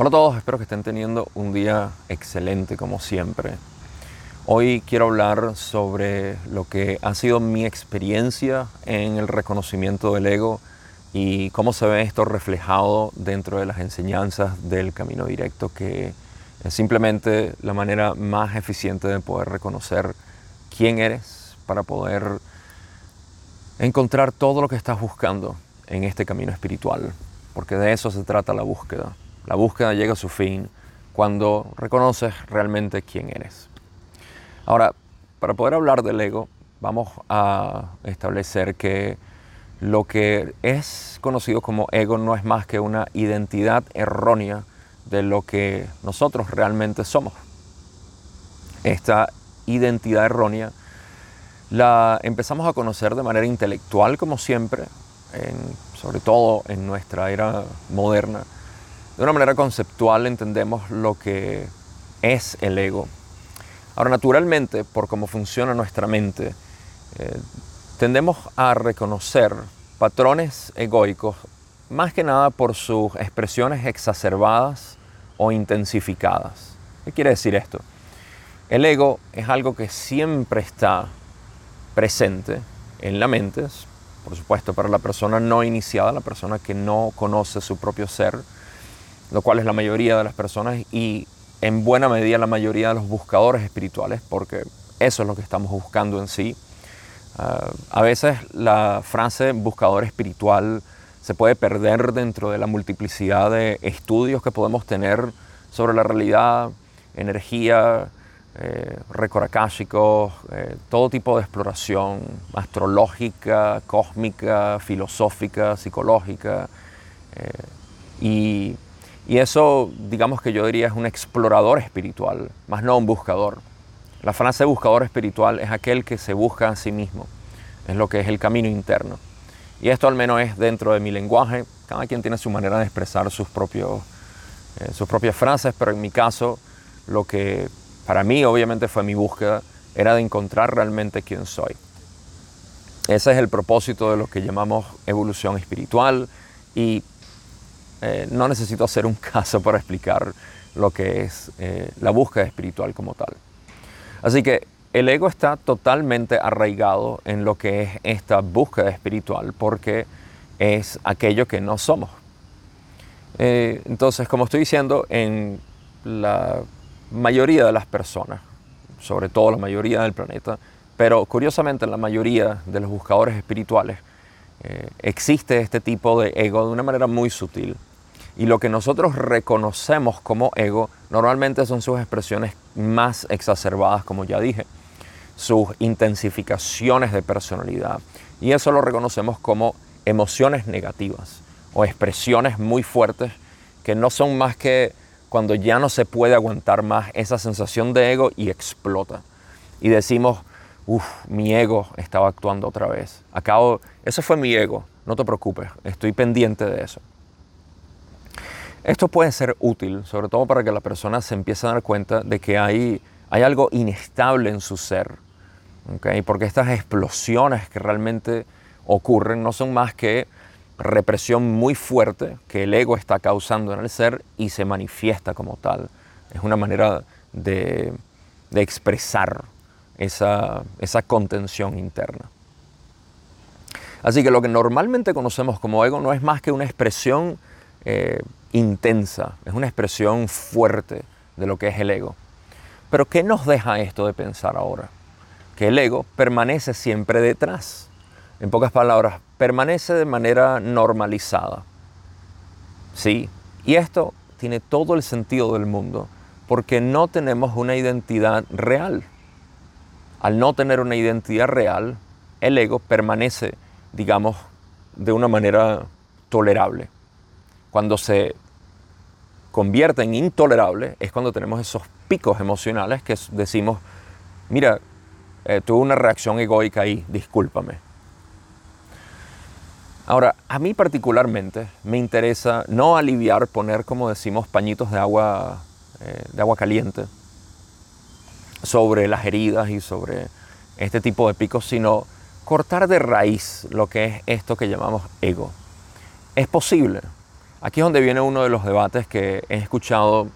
Hola a todos, espero que estén teniendo un día excelente como siempre. Hoy quiero hablar sobre lo que ha sido mi experiencia en el reconocimiento del ego y cómo se ve esto reflejado dentro de las enseñanzas del camino directo, que es simplemente la manera más eficiente de poder reconocer quién eres para poder encontrar todo lo que estás buscando en este camino espiritual, porque de eso se trata la búsqueda. La búsqueda llega a su fin cuando reconoces realmente quién eres. Ahora, para poder hablar del ego, vamos a establecer que lo que es conocido como ego no es más que una identidad errónea de lo que nosotros realmente somos. Esta identidad errónea la empezamos a conocer de manera intelectual, como siempre, sobre todo en nuestra era moderna de una manera conceptual entendemos lo que es el ego. Ahora, naturalmente, por cómo funciona nuestra mente, eh, tendemos a reconocer patrones egoicos más que nada por sus expresiones exacerbadas o intensificadas. ¿Qué quiere decir esto? El ego es algo que siempre está presente en la mente, por supuesto, para la persona no iniciada, la persona que no conoce su propio ser, lo cual es la mayoría de las personas y en buena medida la mayoría de los buscadores espirituales, porque eso es lo que estamos buscando en sí. Ah, a veces la frase buscador espiritual se puede perder dentro de la multiplicidad de estudios que podemos tener sobre la realidad, energía, eh, eh todo tipo de exploración astrológica, cósmica, filosófica, psicológica. Eh, y y eso, digamos que yo diría, es un explorador espiritual, más no un buscador. La frase buscador espiritual es aquel que se busca a sí mismo, es lo que es el camino interno. Y esto al menos es dentro de mi lenguaje, cada quien tiene su manera de expresar sus, propios, eh, sus propias frases, pero en mi caso, lo que para mí obviamente fue mi búsqueda, era de encontrar realmente quién soy. Ese es el propósito de lo que llamamos evolución espiritual y eh, no necesito hacer un caso para explicar lo que es eh, la búsqueda espiritual como tal. Así que el ego está totalmente arraigado en lo que es esta búsqueda espiritual porque es aquello que no somos. Eh, entonces, como estoy diciendo, en la mayoría de las personas, sobre todo la mayoría del planeta, pero curiosamente en la mayoría de los buscadores espirituales, existe este tipo de ego de una manera muy sutil. Y lo que nosotros reconocemos como ego normalmente son sus expresiones más exacerbadas, como ya dije, sus intensificaciones de personalidad. Y eso lo reconocemos como emociones negativas o expresiones muy fuertes que no son más que cuando ya no se puede aguantar más esa sensación de ego y explota. Y decimos, uff, mi ego estaba actuando otra vez. Acabo, eso fue mi ego, no te preocupes, estoy pendiente de eso. Esto puede ser útil, sobre todo para que la persona se empiece a dar cuenta de que hay, hay algo inestable en su ser. Porque estas explosiones que realmente ocurren no son más que represión muy fuerte que el ego está causando en el ser y se manifiesta como tal. Es una manera de, expresar esa, contención interna. Así que lo que normalmente conocemos como ego no es más que una expresión eh, intensa, es una expresión fuerte de lo que es el ego. Pero ¿qué nos deja esto de pensar ahora? Que el ego permanece siempre detrás. En pocas palabras, permanece de manera normalizada. Sí, y esto tiene todo el sentido del mundo, porque no tenemos una identidad real. Al no tener una identidad real, el ego permanece, digamos, de una manera tolerable. Cuando se convierte en intolerable es cuando tenemos esos picos emocionales que decimos, mira, eh, tuve una reacción egoica ahí, discúlpame. Ahora, a mí particularmente me interesa no aliviar, poner, como decimos, pañitos de agua, eh, de agua caliente sobre las heridas y sobre este tipo de picos, sino cortar de raíz lo que es esto que llamamos ego. Es posible, aquí es donde viene uno de los debates que he escuchado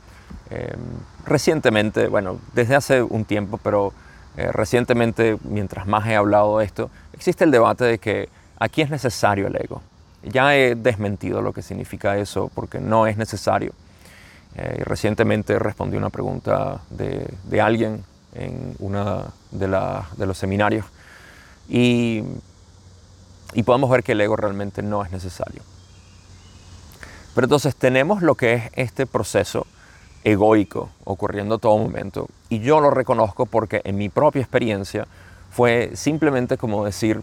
em, recientemente, bueno, desde hace un tiempo, pero eh, recientemente, mientras más he hablado de esto, existe el debate de que aquí es necesario el ego. Ya he desmentido lo que significa eso porque no es necesario. Eh, recientemente respondí una pregunta de, alguien en uno de, de, los seminarios y, y podemos ver que el ego realmente no es necesario. Pero entonces tenemos lo que es este proceso egoico ocurriendo a todo momento y yo lo reconozco porque en mi propia experiencia fue simplemente como decir,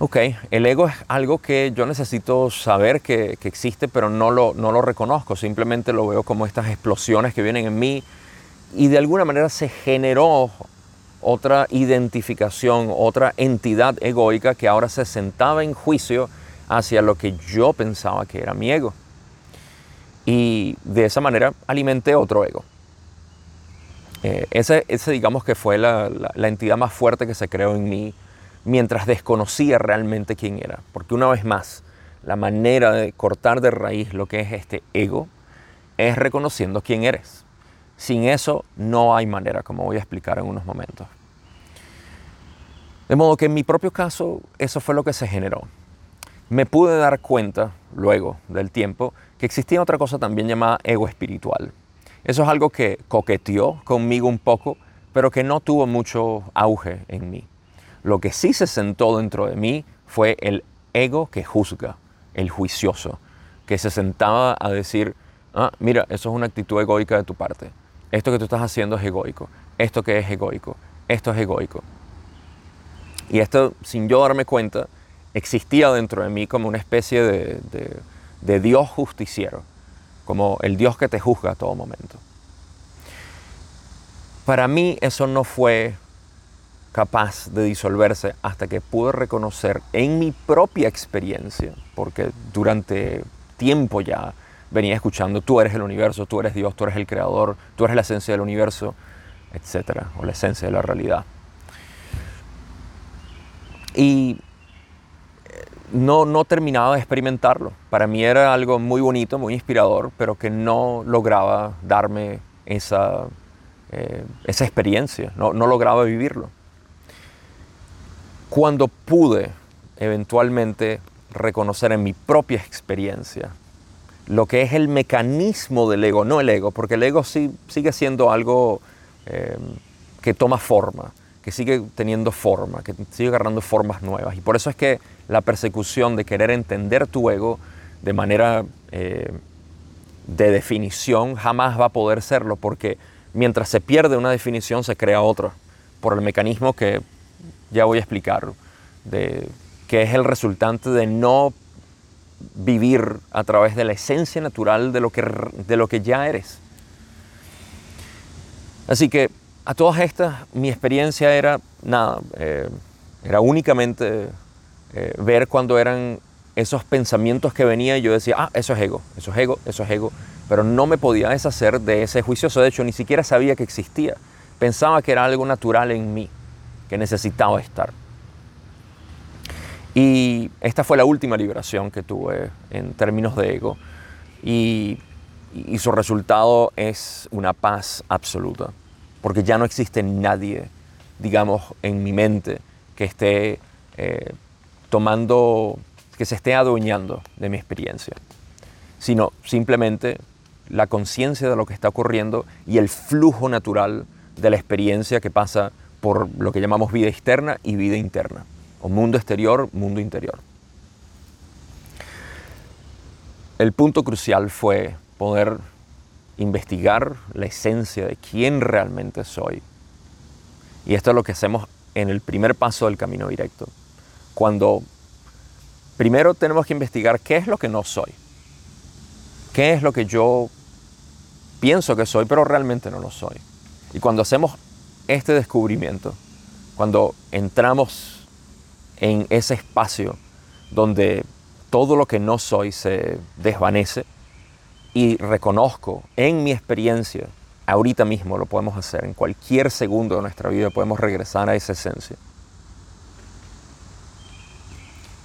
Ok, el ego es algo que yo necesito saber que, existe, pero no lo, no lo reconozco, simplemente lo veo como estas explosiones que vienen en mí y de alguna manera se generó otra identificación, otra entidad egoica que ahora se sentaba en juicio hacia lo que yo pensaba que era mi ego. Y de esa manera alimenté otro ego. Eh, ese, ese, digamos que fue la, la entidad más fuerte que se creó en mí mientras desconocía realmente quién era. Porque una vez más, la manera de cortar de raíz lo que es este ego es reconociendo quién eres. Sin eso no hay manera, como voy a explicar en unos momentos. De modo que en mi propio caso eso fue lo que se generó. Me pude dar cuenta luego del tiempo que existía otra cosa también llamada ego espiritual. Eso es algo que coqueteó conmigo un poco, pero que no tuvo mucho auge en mí. Lo que sí se sentó dentro de mí fue el ego que juzga, el juicioso, que se sentaba a decir, ah, mira, eso es una actitud egoica de tu parte. Esto que tú estás haciendo es egoico. Esto que es egoico. Esto es egoico. Y esto, sin yo darme cuenta, existía dentro de mí como una especie de, de Dios justiciero, como el Dios que te juzga a todo momento. Para mí eso no fue capaz de disolverse hasta que pude reconocer en mi propia experiencia, porque durante tiempo ya venía escuchando, tú eres el universo, tú eres Dios, tú eres el creador, tú eres la esencia del universo, etcétera, o la esencia de la realidad. Y no, no terminaba de experimentarlo. Para mí era algo muy bonito, muy inspirador, pero que no lograba darme esa, eh, esa experiencia, no, no lograba vivirlo cuando pude eventualmente reconocer en mi propia experiencia lo que es el mecanismo del ego, no el ego, porque el ego sí, sigue siendo algo eh, que toma forma, que sigue teniendo forma, que sigue agarrando formas nuevas. Y por eso es que la persecución de querer entender tu ego de manera eh, de definición jamás va a poder serlo, porque mientras se pierde una definición se crea otra, por el mecanismo que ya voy a explicarlo, de, que es el resultante de no vivir a través de la esencia natural de lo que, de lo que ya eres. Así que a todas estas mi experiencia era nada, eh, era únicamente eh, ver cuando eran esos pensamientos que venían y yo decía, ah, eso es ego, eso es ego, eso es ego, pero no me podía deshacer de ese juicioso, de hecho ni siquiera sabía que existía, pensaba que era algo natural en mí que necesitaba estar. Y esta fue la última liberación que tuve en términos de ego. Y, su resultado es una paz absoluta, porque ya no existe nadie, digamos, en mi mente que esté eh, tomando, que se esté adueñando de mi experiencia, sino simplemente la conciencia de lo que está ocurriendo y el flujo natural de la experiencia que pasa por lo que llamamos vida externa y vida interna, o mundo exterior, mundo interior. El punto crucial fue poder investigar la esencia de quién realmente soy. Y esto es lo que hacemos en el primer paso del camino directo. Cuando primero tenemos que investigar qué es lo que no soy. ¿Qué es lo que yo pienso que soy, pero realmente no lo soy? Y cuando hacemos este descubrimiento, cuando entramos en ese espacio donde todo lo que no soy se desvanece y reconozco en mi experiencia, ahorita mismo lo podemos hacer, en cualquier segundo de nuestra vida podemos regresar a esa esencia.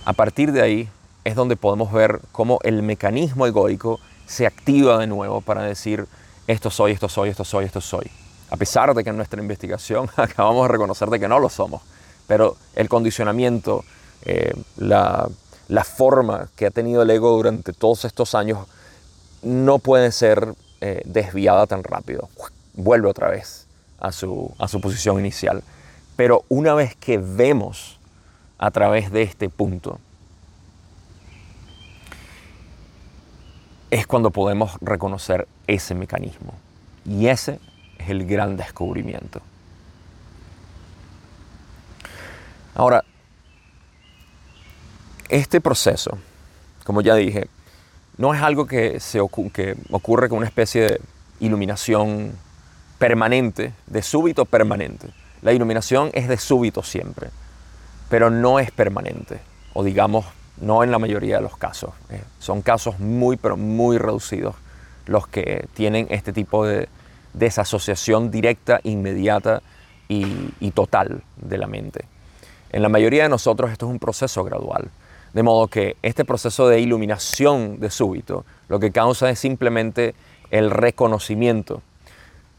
A partir de ahí es donde podemos ver cómo el mecanismo egoico se activa de nuevo para decir, esto soy, esto soy, esto soy, esto soy. A pesar de que en nuestra investigación acabamos de reconocer de que no lo somos. Pero el condicionamiento, eh, la, forma que ha tenido el ego durante todos estos años no puede ser eh, desviada tan rápido. Vuelve otra vez a su, a su posición inicial. Pero una vez que vemos a través de este punto, es cuando podemos reconocer ese mecanismo. Y ese es el gran descubrimiento. Ahora, este proceso, como ya dije, no es algo que, se ocurre con una especie de iluminación permanente, de súbito permanente. La iluminación es de súbito siempre, pero no es permanente, o digamos no en la mayoría de los casos. Eh, son casos muy, pero muy reducidos los que tienen este tipo de desasociación directa, inmediata y, total de la mente. En la mayoría de nosotros esto es un proceso gradual. De modo que este proceso de iluminación de súbito lo que causa es simplemente el reconocimiento.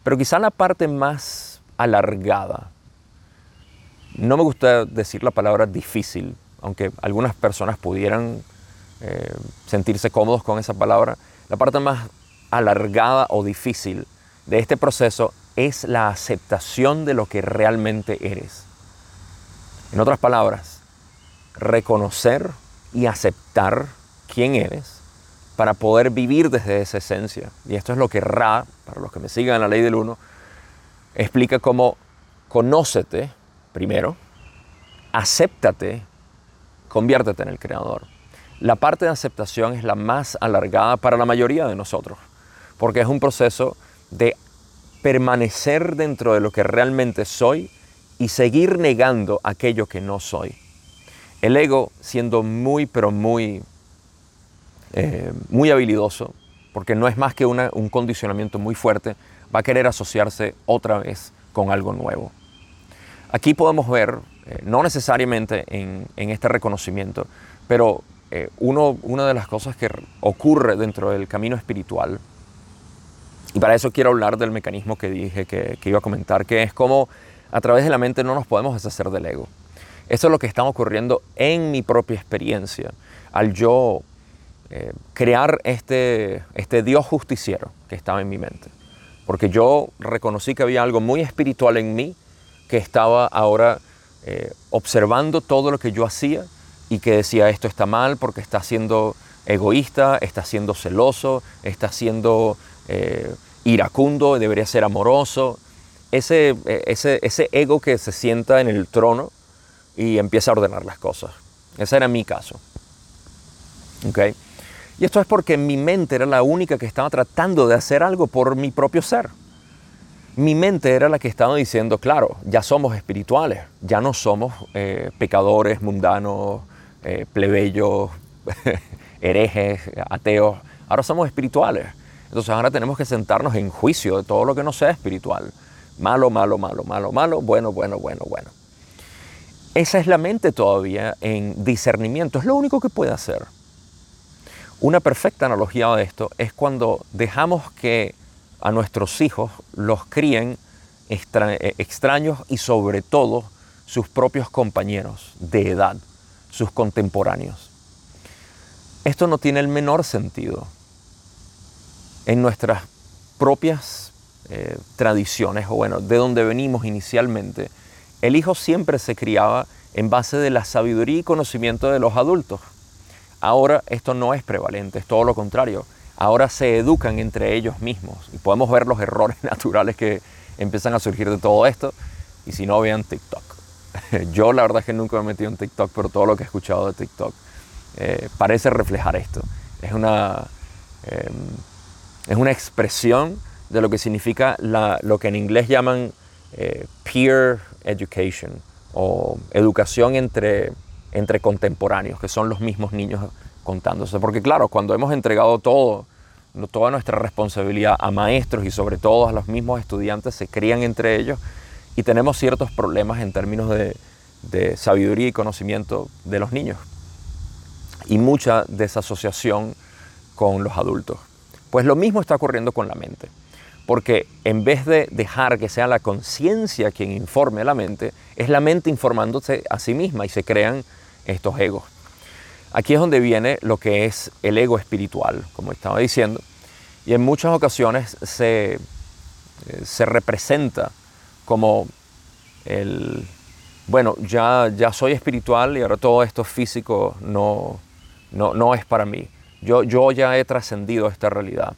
Pero quizá la parte más alargada, no me gusta decir la palabra difícil, aunque algunas personas pudieran eh, sentirse cómodos con esa palabra, la parte más alargada o difícil de este proceso es la aceptación de lo que realmente eres. En otras palabras, reconocer y aceptar quién eres para poder vivir desde esa esencia. Y esto es lo que Ra, para los que me sigan en la ley del uno, explica como conócete primero, acéptate conviértete en el creador. La parte de aceptación es la más alargada para la mayoría de nosotros, porque es un proceso de permanecer dentro de lo que realmente soy y seguir negando aquello que no soy. El ego, siendo muy, pero muy, eh, muy habilidoso, porque no es más que un condicionamiento muy fuerte, va a querer asociarse otra vez con algo nuevo. Aquí podemos ver eh, no necesariamente en, este reconocimiento, pero eh, uno, una de las cosas que ocurre dentro del camino espiritual, y para eso quiero hablar del mecanismo que dije que, iba a comentar, que es cómo a través de la mente no nos podemos deshacer del ego. Esto es lo que está ocurriendo en mi propia experiencia, al yo eh, crear este, este Dios justiciero que estaba en mi mente. Porque yo reconocí que había algo muy espiritual en mí que estaba ahora eh, observando todo lo que yo hacía y que decía esto está mal porque está siendo egoísta, está siendo celoso, está siendo eh, iracundo, debería ser amoroso. Ese, eh, ese, ese ego que se sienta en el trono y empieza a ordenar las cosas. Ese era mi caso. ¿Okay? Y esto es porque mi mente era la única que estaba tratando de hacer algo por mi propio ser mi mente era la que estaba diciendo, claro, ya somos espirituales, ya no somos eh, pecadores, mundanos, eh, plebeyos, herejes, ateos, ahora somos espirituales. Entonces ahora tenemos que sentarnos en juicio de todo lo que no sea espiritual. Malo, malo, malo, malo, malo, bueno, bueno, bueno, bueno. Esa es la mente todavía en discernimiento, es lo único que puede hacer. Una perfecta analogía de esto es cuando dejamos que a nuestros hijos los críen eh, extraños y sobre todo sus propios compañeros de edad, sus contemporáneos. Esto no tiene el menor sentido. En nuestras propias eh, tradiciones, o bueno, de donde venimos inicialmente, el hijo siempre se criaba en base de la sabiduría y conocimiento de los adultos. Ahora esto no es prevalente, es todo lo contrario ahora se educan entre ellos mismos y podemos ver los errores naturales que empiezan a surgir de todo esto. Y si no, vean TikTok. Yo la verdad es que nunca me he metido en TikTok, pero todo lo que he escuchado de TikTok eh, parece reflejar esto. Es una, em, es una expresión de lo que significa lo que en inglés llaman eh, peer education o educación entre, entre contemporáneos, que son los mismos niños contándose. Porque claro, cuando hemos entregado todo, toda nuestra responsabilidad a maestros y sobre todo a los mismos estudiantes, se crían entre ellos y tenemos ciertos problemas en términos de, sabiduría y conocimiento de los niños. y mucha desasociación con los adultos. Pues lo mismo está ocurriendo con la mente, porque en vez de dejar que sea la conciencia quien informe a la mente, es la mente informándose a sí misma y se crean estos egos. Aquí es donde viene lo que es el ego espiritual, como estaba diciendo, y en muchas ocasiones se, eh, se representa como el, bueno, ya, ya soy espiritual y ahora todo esto físico no, no, no es para mí. Yo, yo ya he trascendido esta realidad.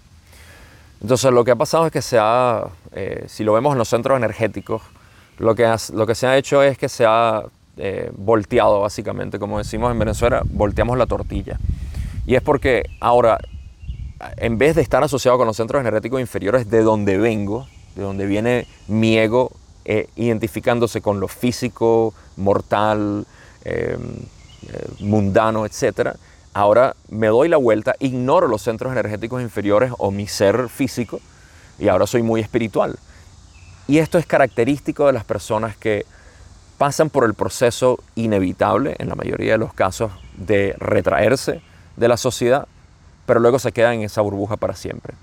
Entonces lo que ha pasado es que se ha, eh, si lo vemos en los centros energéticos, lo que, lo que se ha hecho es que se ha eh, volteado básicamente, como decimos en Venezuela, volteamos la tortilla. Y es porque ahora, en vez de estar asociado con los centros energéticos inferiores de donde vengo, de donde viene mi ego, eh, identificándose con lo físico, mortal, mundano, etcétera, Ahora me doy la vuelta, ignoro los centros energéticos inferiores o mi ser físico y ahora soy muy espiritual. Y esto es característico de las personas que pasan por el proceso inevitable, en la mayoría de los casos, de retraerse de la sociedad, pero luego se quedan en esa burbuja para siempre.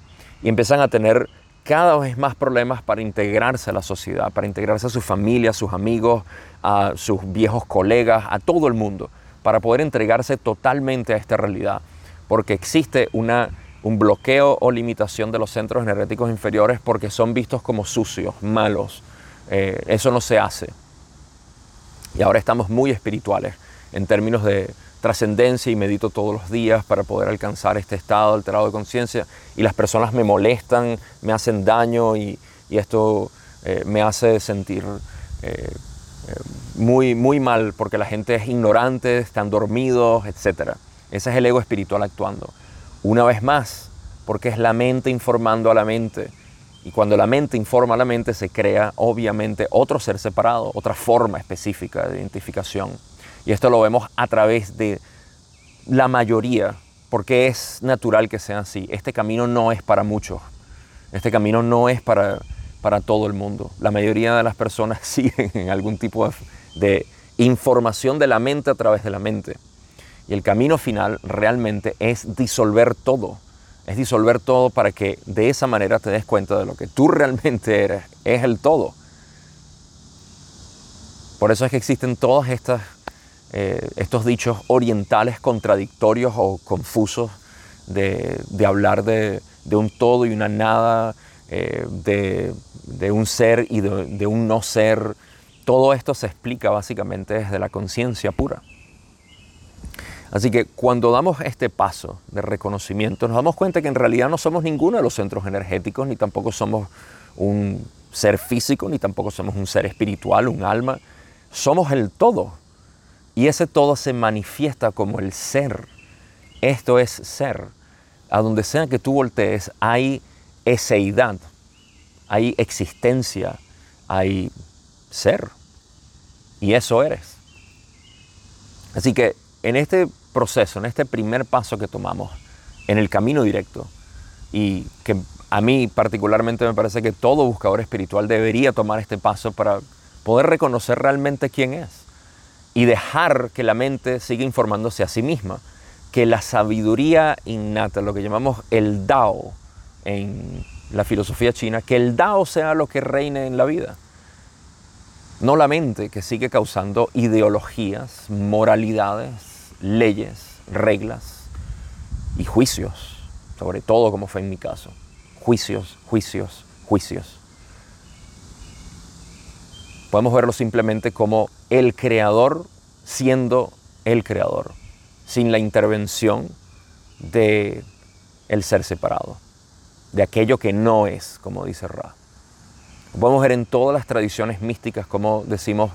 Y empiezan a tener cada vez más problemas para integrarse a la sociedad, para integrarse a su familia, a sus amigos, a sus viejos colegas, a todo el mundo para poder entregarse totalmente a esta realidad, porque existe una, un bloqueo o limitación de los centros energéticos inferiores porque son vistos como sucios, malos. Eh, eso no se hace. Y ahora estamos muy espirituales en términos de trascendencia y medito todos los días para poder alcanzar este estado alterado de conciencia y las personas me molestan, me hacen daño y, esto eh, me hace sentir eh, muy, muy mal porque la gente es ignorante, están dormidos, etc. Ese es el ego espiritual actuando. Una vez más, porque es la mente informando a la mente. Y cuando la mente informa a la mente se crea obviamente otro ser separado, otra forma específica de identificación. Y esto lo vemos a través de la mayoría, porque es natural que sea así. Este camino no es para muchos. Este camino no es para, para todo el mundo. La mayoría de las personas siguen en algún tipo de información de la mente a través de la mente. Y el camino final realmente es disolver todo. Es disolver todo para que de esa manera te des cuenta de lo que tú realmente eres. Es el todo. Por eso es que existen todos estas, eh, estos dichos orientales contradictorios o confusos de, hablar de, un todo y una nada, eh, de, un ser y de un no ser, todo esto se explica básicamente desde la conciencia pura. Así que cuando damos este paso de reconocimiento, nos damos cuenta que en realidad no somos ninguno de los centros energéticos, ni tampoco somos un ser físico, ni tampoco somos un ser espiritual, un alma. Somos el todo. Y ese todo se manifiesta como el ser. Esto es ser. A donde sea que tú voltees, hay eseidad, hay existencia, hay ser y eso eres. Así que en este proceso, en este primer paso que tomamos, en el camino directo, y que a mí particularmente me parece que todo buscador espiritual debería tomar este paso para poder reconocer realmente quién es y dejar que la mente siga informándose a sí misma, que la sabiduría innata, lo que llamamos el Dao en la filosofía china, que el Dao sea lo que reine en la vida no la mente que sigue causando ideologías, moralidades, leyes, reglas y juicios, sobre todo como fue en mi caso. Juicios, juicios, juicios. Podemos verlo simplemente como el creador siendo el creador, sin la intervención de el ser separado, de aquello que no es, como dice Ra. Podemos ver en todas las tradiciones místicas como decimos,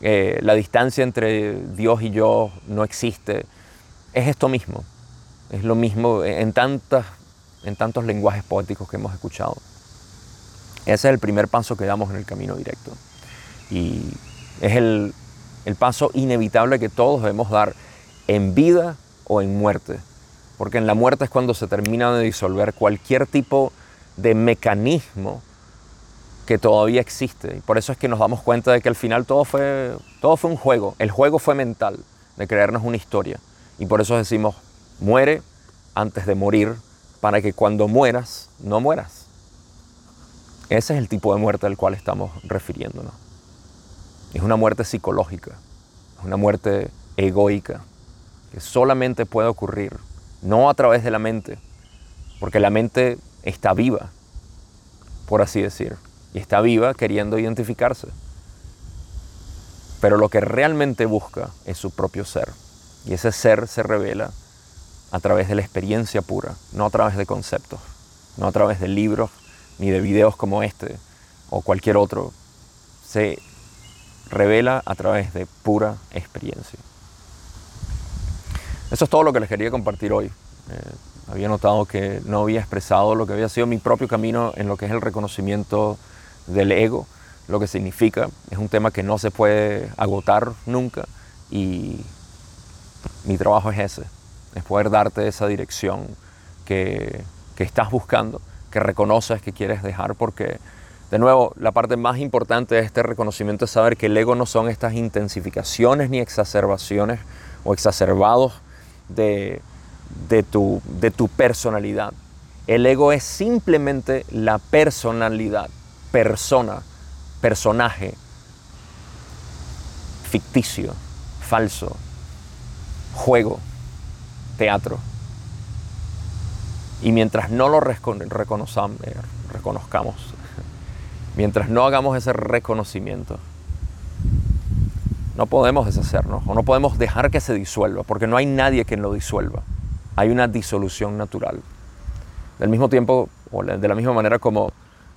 eh, la distancia entre Dios y yo no existe. Es esto mismo, es lo mismo en, tantas, en tantos lenguajes poéticos que hemos escuchado. Ese es el primer paso que damos en el camino directo. Y es el, el paso inevitable que todos debemos dar en vida o en muerte. Porque en la muerte es cuando se termina de disolver cualquier tipo de mecanismo que todavía existe. Y por eso es que nos damos cuenta de que al final todo fue, todo fue un juego. El juego fue mental, de creernos una historia. Y por eso decimos, muere antes de morir, para que cuando mueras, no mueras. Ese es el tipo de muerte al cual estamos refiriéndonos. Es una muerte psicológica, es una muerte egoica, que solamente puede ocurrir, no a través de la mente, porque la mente está viva, por así decir, y está viva queriendo identificarse. Pero lo que realmente busca es su propio ser, y ese ser se revela a través de la experiencia pura, no a través de conceptos, no a través de libros ni de videos como este o cualquier otro. Se revela a través de pura experiencia. Eso es todo lo que les quería compartir hoy. Eh, había notado que no había expresado lo que había sido mi propio camino en lo que es el reconocimiento del ego, lo que significa. Es un tema que no se puede agotar nunca y mi trabajo es ese, es poder darte esa dirección que, que estás buscando, que reconoces que quieres dejar, porque de nuevo, la parte más importante de este reconocimiento es saber que el ego no son estas intensificaciones ni exacerbaciones o exacerbados de, de, tu, de tu personalidad. El ego es simplemente la personalidad, persona, personaje, ficticio, falso, juego, teatro. Y mientras no lo eh, reconozcamos, mientras no hagamos ese reconocimiento, no podemos deshacernos o no podemos dejar que se disuelva, porque no hay nadie que lo disuelva. Hay una disolución natural. Del mismo tiempo, o de la misma manera como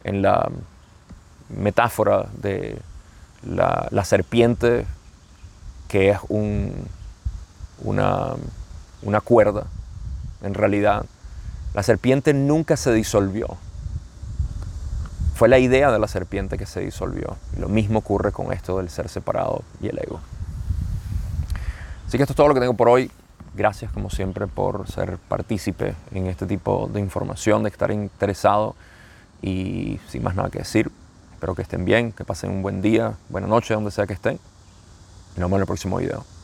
en la metáfora de la, serpiente, que es una, una cuerda, en realidad, la serpiente nunca se disolvió. Fue la idea de la serpiente que se disolvió. Y lo mismo ocurre con esto del ser separado y el ego. Así que esto es todo lo que tengo por hoy. Gracias como siempre por ser partícipe en este tipo de información, de estar interesado. Y sin más nada que decir, espero que estén bien, que pasen un buen día, buena noche, donde sea que estén. Y nos vemos en el próximo video.